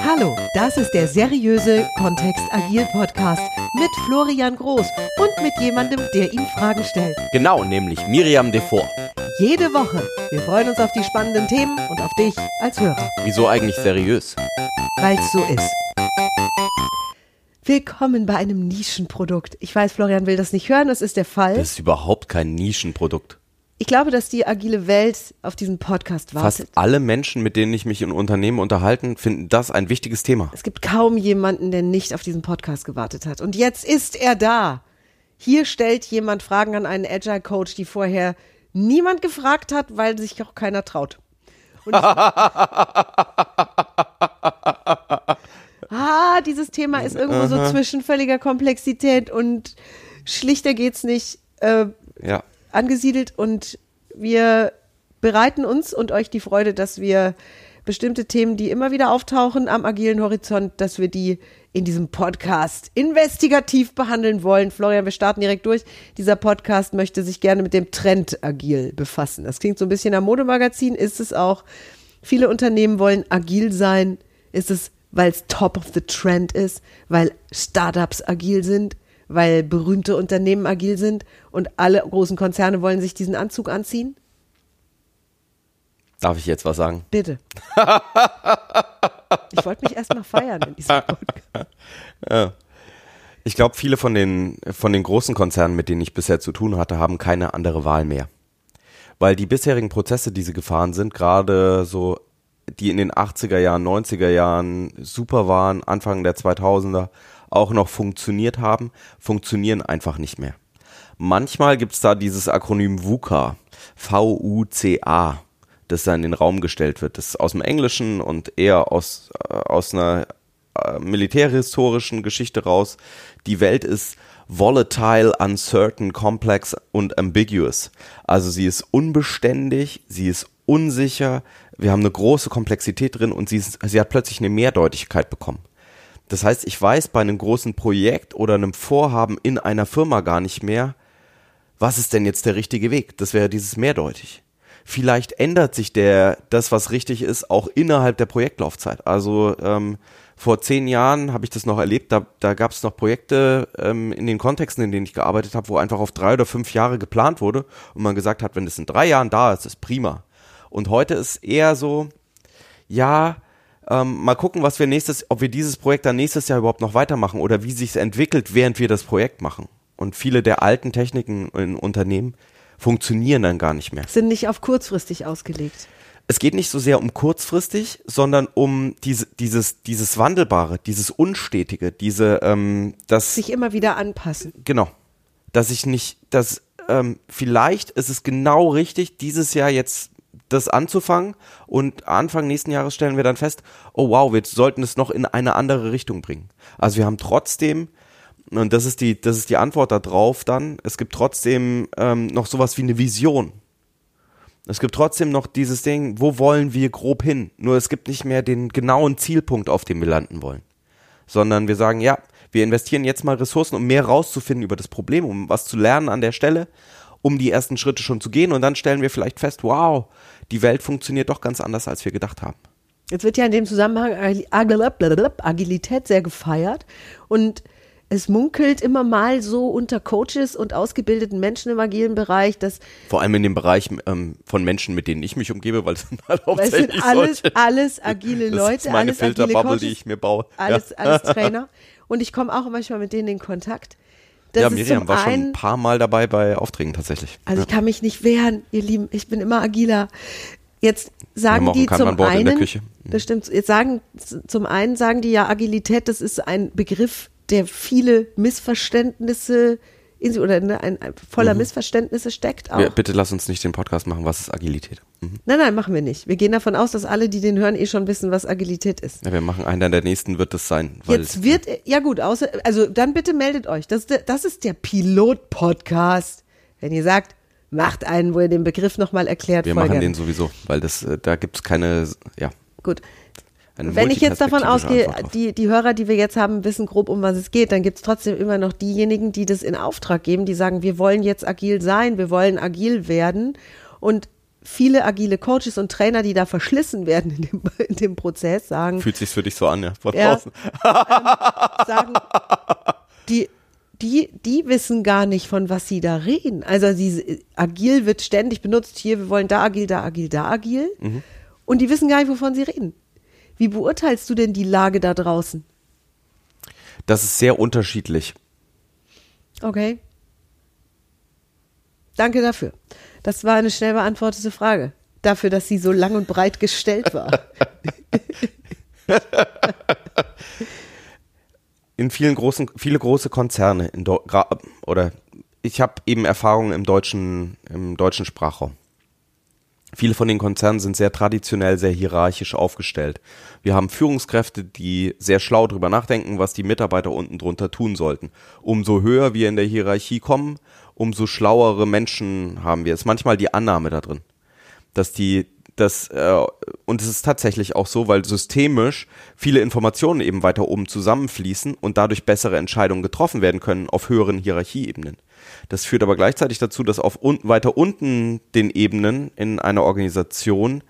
Hallo, das ist der seriöse Kontext Agil Podcast mit Florian Groß und mit jemandem, der ihm Fragen stellt. Genau, nämlich Miriam Devor. Jede Woche. Wir freuen uns auf die spannenden Themen und auf dich als Hörer, Wieso eigentlich seriös? weil es so ist. Willkommen bei einem Nischenprodukt. Ich weiß, Florian will das nicht hören, das ist der Fall. Das ist überhaupt kein Nischenprodukt. Ich glaube, dass die agile Welt auf diesen Podcast wartet. Fast alle Menschen, mit denen ich mich in Unternehmen unterhalten, finden das ein wichtiges Thema. Es gibt kaum jemanden, der nicht auf diesen Podcast gewartet hat. Und jetzt ist er da. Hier stellt jemand Fragen an einen Agile Coach, die vorher niemand gefragt hat, weil sich auch keiner traut. Ah, dieses Thema ist irgendwo so zwischen völliger Komplexität und schlichter geht's nicht äh, Ja. Angesiedelt und wir bereiten uns und euch die Freude, dass wir bestimmte Themen, die immer wieder auftauchen am agilen Horizont, dass wir die in diesem Podcast investigativ behandeln wollen. Florian, wir starten direkt durch. Dieser Podcast möchte sich gerne mit dem Trend agil befassen. Das klingt so ein bisschen am Modemagazin, ist es auch. Viele Unternehmen wollen agil sein. Ist es, weil es top of the trend ist, weil Startups agil sind, weil berühmte Unternehmen agil sind und alle großen Konzerne wollen sich diesen Anzug anziehen? Darf ich jetzt was sagen? Bitte. Ich wollte mich erstmal feiern in diesem Podcast. Ich glaube, viele von den, von den großen Konzernen, mit denen ich bisher zu tun hatte, haben keine andere Wahl mehr. Weil die bisherigen Prozesse, die sie gefahren sind, gerade so, die in den 80er Jahren, 90er Jahren super waren, Anfang der 2000er, auch noch funktioniert haben, funktionieren einfach nicht mehr. Manchmal gibt's da dieses Akronym VUCA, V-U-C-A, das da in den Raum gestellt wird. Das ist aus dem Englischen und eher aus, äh, aus einer äh, militärhistorischen Geschichte raus. Die Welt ist volatile, uncertain, complex und ambiguous. Also sie ist unbeständig, sie ist unsicher, wir haben eine große Komplexität drin und sie, ist, sie hat plötzlich eine Mehrdeutigkeit bekommen. Das heißt, ich weiß bei einem großen Projekt oder einem Vorhaben in einer Firma gar nicht mehr, was ist denn jetzt der richtige Weg? Das wäre dieses mehrdeutig. Vielleicht ändert sich der, das, was richtig ist, auch innerhalb der Projektlaufzeit. Also ähm, vor zehn Jahren habe ich das noch erlebt, da, da gab es noch Projekte ähm, in den Kontexten, in denen ich gearbeitet habe, wo einfach auf drei oder fünf Jahre geplant wurde und man gesagt hat, wenn es in drei Jahren da ist, ist prima. Und heute ist eher so, ja, ähm, mal gucken, was wir nächstes, ob wir dieses Projekt dann nächstes Jahr überhaupt noch weitermachen oder wie sich es entwickelt, während wir das Projekt machen. Und viele der alten Techniken in Unternehmen funktionieren dann gar nicht mehr. Sind nicht auf kurzfristig ausgelegt. Es geht nicht so sehr um kurzfristig, sondern um diese, dieses, dieses Wandelbare, dieses Unstetige, diese, ähm, das, Sich immer wieder anpassen. genau, dass ich nicht, dass ähm, vielleicht ist es genau richtig, dieses Jahr jetzt das anzufangen und Anfang nächsten Jahres stellen wir dann fest, oh wow, wir sollten es noch in eine andere Richtung bringen. Also wir haben trotzdem, und das ist die, das ist die Antwort darauf dann, es gibt trotzdem ähm, noch sowas wie eine Vision. Es gibt trotzdem noch dieses Ding, wo wollen wir grob hin? Nur es gibt nicht mehr den genauen Zielpunkt, auf dem wir landen wollen. Sondern wir sagen, ja, wir investieren jetzt mal Ressourcen, um mehr rauszufinden über das Problem, um was zu lernen an der Stelle, um die ersten Schritte schon zu gehen und dann stellen wir vielleicht fest, wow, die Welt funktioniert doch ganz anders, als wir gedacht haben. Jetzt wird ja in dem Zusammenhang Agil- Agilität sehr gefeiert und es munkelt immer mal so unter Coaches und ausgebildeten Menschen im agilen Bereich, dass Vor allem in dem Bereich ähm, von Menschen, mit denen ich mich umgebe, weil es sind halt hauptsächlich sind alles, solche. alles agile das Leute, ist meine alles agile Filterbubble, Coaches, die ich mir baue. alles, ja. alles Trainer. Und ich komme auch manchmal mit denen in Kontakt. Das ja, Miriam war schon ein paar Mal dabei bei Aufträgen tatsächlich. Also ja. ich kann mich nicht wehren, ihr Lieben. Ich bin immer agiler. Jetzt sagen die zum einen, das stimmt. Jetzt sagen zum einen sagen die ja Agilität, das ist ein Begriff, der viele Missverständnisse oder ne, ein, ein voller Missverständnisse steckt. Auch. Mhm. Wir, bitte lass uns nicht den Podcast machen, was ist Agilität? Mhm. Nein, nein, machen wir nicht. Wir gehen davon aus, dass alle, die den hören, eh schon wissen, was Agilität ist. Ja, wir machen einen der nächsten wird es sein. Jetzt wird, ja gut, außer, also dann bitte meldet euch. Das, ist der- das ist der Pilot-Podcast. Wenn ihr sagt, macht einen, wo ihr den Begriff nochmal erklärt. wir voll machen den sowieso, weil das, äh, da gibt's keine, ja, Gut. Eine Wenn ich jetzt davon ausgehe, die, die Hörer, die wir jetzt haben, wissen grob, um was es geht, dann gibt es trotzdem immer noch diejenigen, die das in Auftrag geben, die sagen, wir wollen jetzt agil sein, wir wollen agil werden. Und viele agile Coaches und Trainer, die da verschlissen werden in dem, in dem Prozess, sagen. Fühlt sich für dich so an, ja, von Ja. draußen. ähm, sagen, die, die, die wissen gar nicht, von was sie da reden. Also diese, agil wird ständig benutzt, hier, wir wollen da agil, da agil, da agil. Und die wissen gar nicht, wovon sie reden. Wie beurteilst du denn die Lage da draußen? Das ist sehr unterschiedlich. Okay. Danke dafür. Das war eine schnell beantwortete Frage. Dafür, dass sie so lang und breit gestellt war. in vielen großen, viele große Konzerne in oder ich habe eben Erfahrungen im deutschen, im deutschen Sprachraum. Viele von den Konzernen sind sehr traditionell, sehr hierarchisch aufgestellt. Wir haben Führungskräfte, die sehr schlau drüber nachdenken, was die Mitarbeiter unten drunter tun sollten. Umso höher wir in der Hierarchie kommen, umso schlauere Menschen haben wir. Es ist manchmal die Annahme da drin, dass die das äh, und es ist tatsächlich auch so, weil systemisch viele Informationen eben weiter oben zusammenfließen und dadurch bessere Entscheidungen getroffen werden können auf höheren Hierarchieebenen. Das führt aber gleichzeitig dazu, dass auf un weiter unten den Ebenen in einer Organisation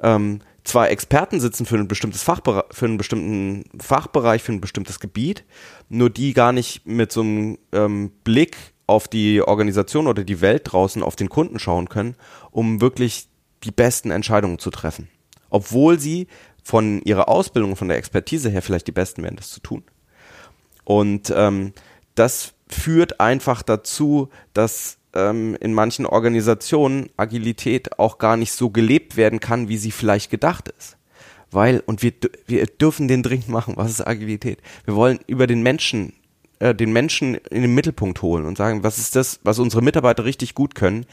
ähm, zwar Experten sitzen für ein bestimmtes Fachbereich, für einen bestimmten Fachbereich, für ein bestimmtes Gebiet, nur die gar nicht mit so einem ähm, Blick auf die Organisation oder die Welt draußen, auf den Kunden schauen können, um wirklich die besten Entscheidungen zu treffen. Obwohl sie von ihrer Ausbildung, von der Expertise her vielleicht die Besten wären, das zu tun. Und ähm, das führt einfach dazu, dass ähm, in manchen Organisationen Agilität auch gar nicht so gelebt werden kann, wie sie vielleicht gedacht ist. Weil, und wir, wir dürfen den dringend machen, was ist Agilität? Wir wollen über den Menschen, äh, den Menschen in den Mittelpunkt holen und sagen, was ist das, was unsere Mitarbeiter richtig gut können,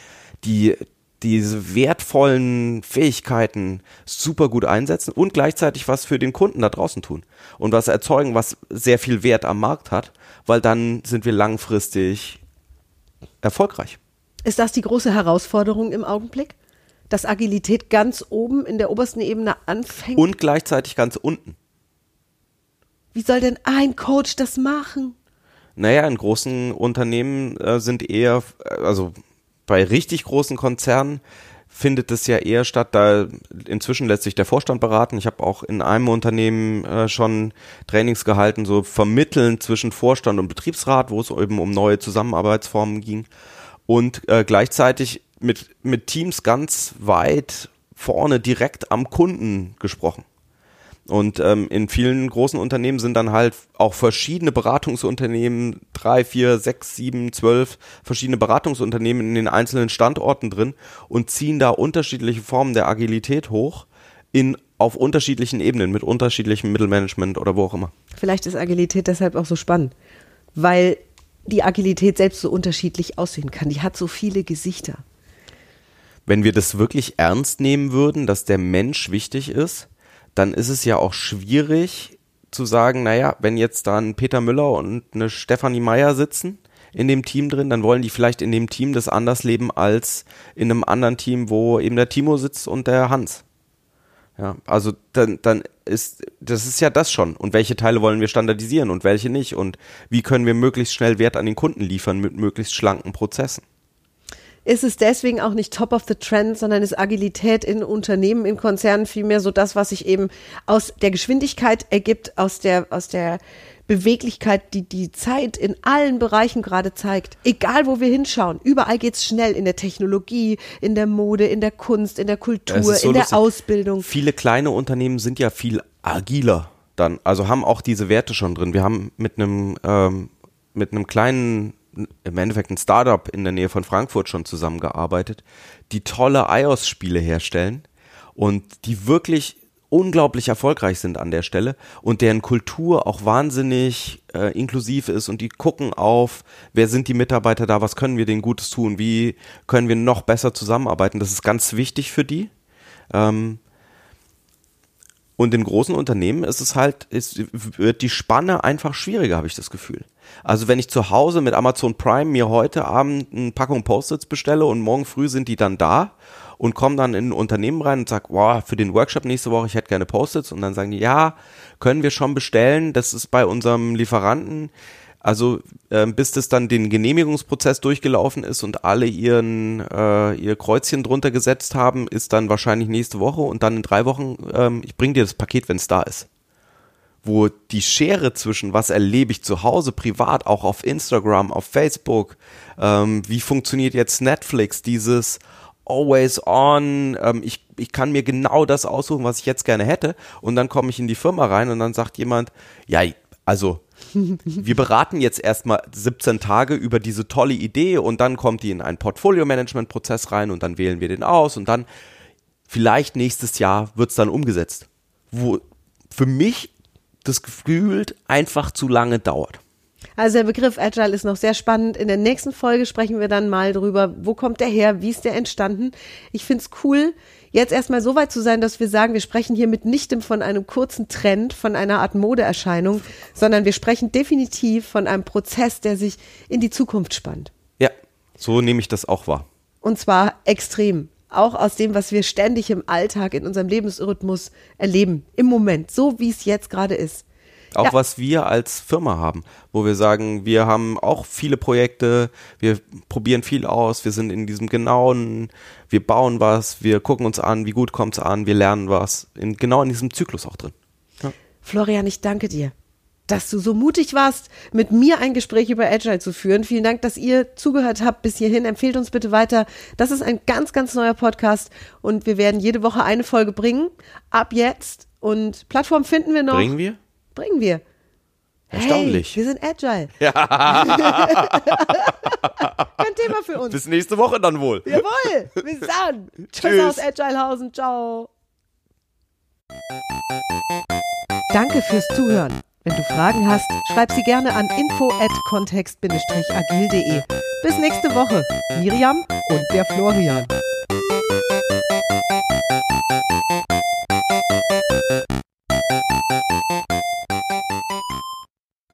die diese wertvollen Fähigkeiten super gut einsetzen und gleichzeitig was für den Kunden da draußen tun und was erzeugen, was sehr viel Wert am Markt hat, weil dann sind wir langfristig erfolgreich. Ist das die große Herausforderung im Augenblick? Dass Agilität ganz oben in der obersten Ebene anfängt? Und gleichzeitig ganz unten. Wie soll denn ein Coach das machen? Naja, in großen Unternehmen äh, sind eher, äh, also bei richtig großen Konzernen findet es ja eher statt, da inzwischen lässt sich der Vorstand beraten. Ich habe auch in einem Unternehmen äh, schon Trainings gehalten, so vermitteln zwischen Vorstand und Betriebsrat, wo es eben um neue Zusammenarbeitsformen ging. Und äh, gleichzeitig mit, mit Teams ganz weit vorne direkt am Kunden gesprochen. Und ähm, in vielen großen Unternehmen sind dann halt auch verschiedene Beratungsunternehmen, drei, vier, sechs, sieben, zwölf verschiedene Beratungsunternehmen in den einzelnen Standorten drin und ziehen da unterschiedliche Formen der Agilität hoch in auf unterschiedlichen Ebenen mit unterschiedlichem Mittelmanagement oder wo auch immer. Vielleicht ist Agilität deshalb auch so spannend, weil die Agilität selbst so unterschiedlich aussehen kann. Die hat so viele Gesichter. Wenn wir das wirklich ernst nehmen würden, dass der Mensch wichtig ist, dann ist es ja auch schwierig zu sagen, naja, wenn jetzt da ein Peter Müller und eine Stefanie Meyer sitzen in dem Team drin, dann wollen die vielleicht in dem Team das anders leben als in einem anderen Team, wo eben der Timo sitzt und der Hans. Ja, also dann, dann ist, das ist ja das schon. Und welche Teile wollen wir standardisieren und welche nicht? Und wie können wir möglichst schnell Wert an den Kunden liefern mit möglichst schlanken Prozessen? Ist es deswegen auch nicht top of the trend, sondern ist Agilität in Unternehmen, in Konzernen vielmehr so das, was sich eben aus der Geschwindigkeit ergibt, aus der, aus der Beweglichkeit, die die Zeit in allen Bereichen gerade zeigt. Egal, wo wir hinschauen. Überall geht's schnell. In der Technologie, in der Mode, in der Kunst, in der Es Kultur, so in der lustig. Ausbildung. Viele kleine Unternehmen sind ja viel agiler dann, also haben auch diese Werte schon drin. Wir haben mit einem ähm, mit einem kleinen im Endeffekt ein Startup in der Nähe von Frankfurt schon zusammengearbeitet, die tolle iOS-Spiele herstellen und die wirklich unglaublich erfolgreich sind an der Stelle und deren Kultur auch wahnsinnig äh, inklusiv ist und die gucken auf, wer sind die Mitarbeiter da, was können wir denen Gutes tun, wie können wir noch besser zusammenarbeiten. Das ist ganz wichtig für die. Ähm, und in großen Unternehmen ist es halt, ist, wird die Spanne einfach schwieriger, habe ich das Gefühl. Also wenn ich zu Hause mit Amazon Prime mir heute Abend eine Packung Post-its bestelle und morgen früh sind die dann da und komme dann in ein Unternehmen rein und sag, wow, für den Workshop nächste Woche, ich hätte gerne Post-its und dann sagen die, ja, können wir schon bestellen, das ist bei unserem Lieferanten, Also ähm, bis das dann den Genehmigungsprozess durchgelaufen ist und alle ihren äh, ihr Kreuzchen drunter gesetzt haben, ist dann wahrscheinlich nächste Woche und dann in drei Wochen, ähm, ich bring dir das Paket, wenn es da ist. Wo die Schere zwischen was erlebe ich zu Hause privat, auch auf Instagram, auf Facebook, ähm, wie funktioniert jetzt Netflix, dieses always on, ähm, ich, ich kann mir genau das aussuchen, was ich jetzt gerne hätte und dann komme ich in die Firma rein und dann sagt jemand, ja, also wir beraten jetzt erstmal 17 Tage über diese tolle Idee und dann kommt die in einen Portfolio-Management-Prozess rein und dann wählen wir den aus und dann vielleicht nächstes Jahr wird es dann umgesetzt. Wo für mich das gefühlt einfach zu lange dauert. Also der Begriff Agile ist noch sehr spannend. In der nächsten Folge sprechen wir dann mal drüber, wo kommt der her, wie ist der entstanden. Ich finde es cool, jetzt erstmal so weit zu sein, dass wir sagen, wir sprechen hier mitnichten von einem kurzen Trend, von einer Art Modeerscheinung, sondern wir sprechen definitiv von einem Prozess, der sich in die Zukunft spannt. Ja, so nehme ich das auch wahr. Und zwar extrem. Auch aus dem, was wir ständig im Alltag, in unserem Lebensrhythmus erleben. Im Moment, so wie es jetzt gerade ist. Auch ja. was wir als Firma haben, wo wir sagen, wir haben auch viele Projekte, wir probieren viel aus, wir sind in diesem genauen, wir bauen was, wir gucken uns an, wie gut kommt es an, wir lernen was, in, genau in diesem Zyklus auch drin. Ja. Florian, ich danke dir, dass du so mutig warst, mit mir ein Gespräch über Agile zu führen. Vielen Dank, dass ihr zugehört habt bis hierhin. Empfehlt uns bitte weiter. Das ist ein ganz, ganz neuer Podcast und wir werden jede Woche eine Folge bringen. Ab jetzt. Und Plattform finden wir noch. Bringen wir? Bringen wir. Erstaunlich. Hey, wir sind agile. Ja. Kein Thema für uns. Bis nächste Woche dann wohl. Jawohl. Bis dann. Tschüss aus Agilehausen. Ciao. Danke fürs Zuhören. Wenn du Fragen hast, schreib sie gerne an info at kontext-agil.de. Bis nächste Woche. Miriam und der Florian.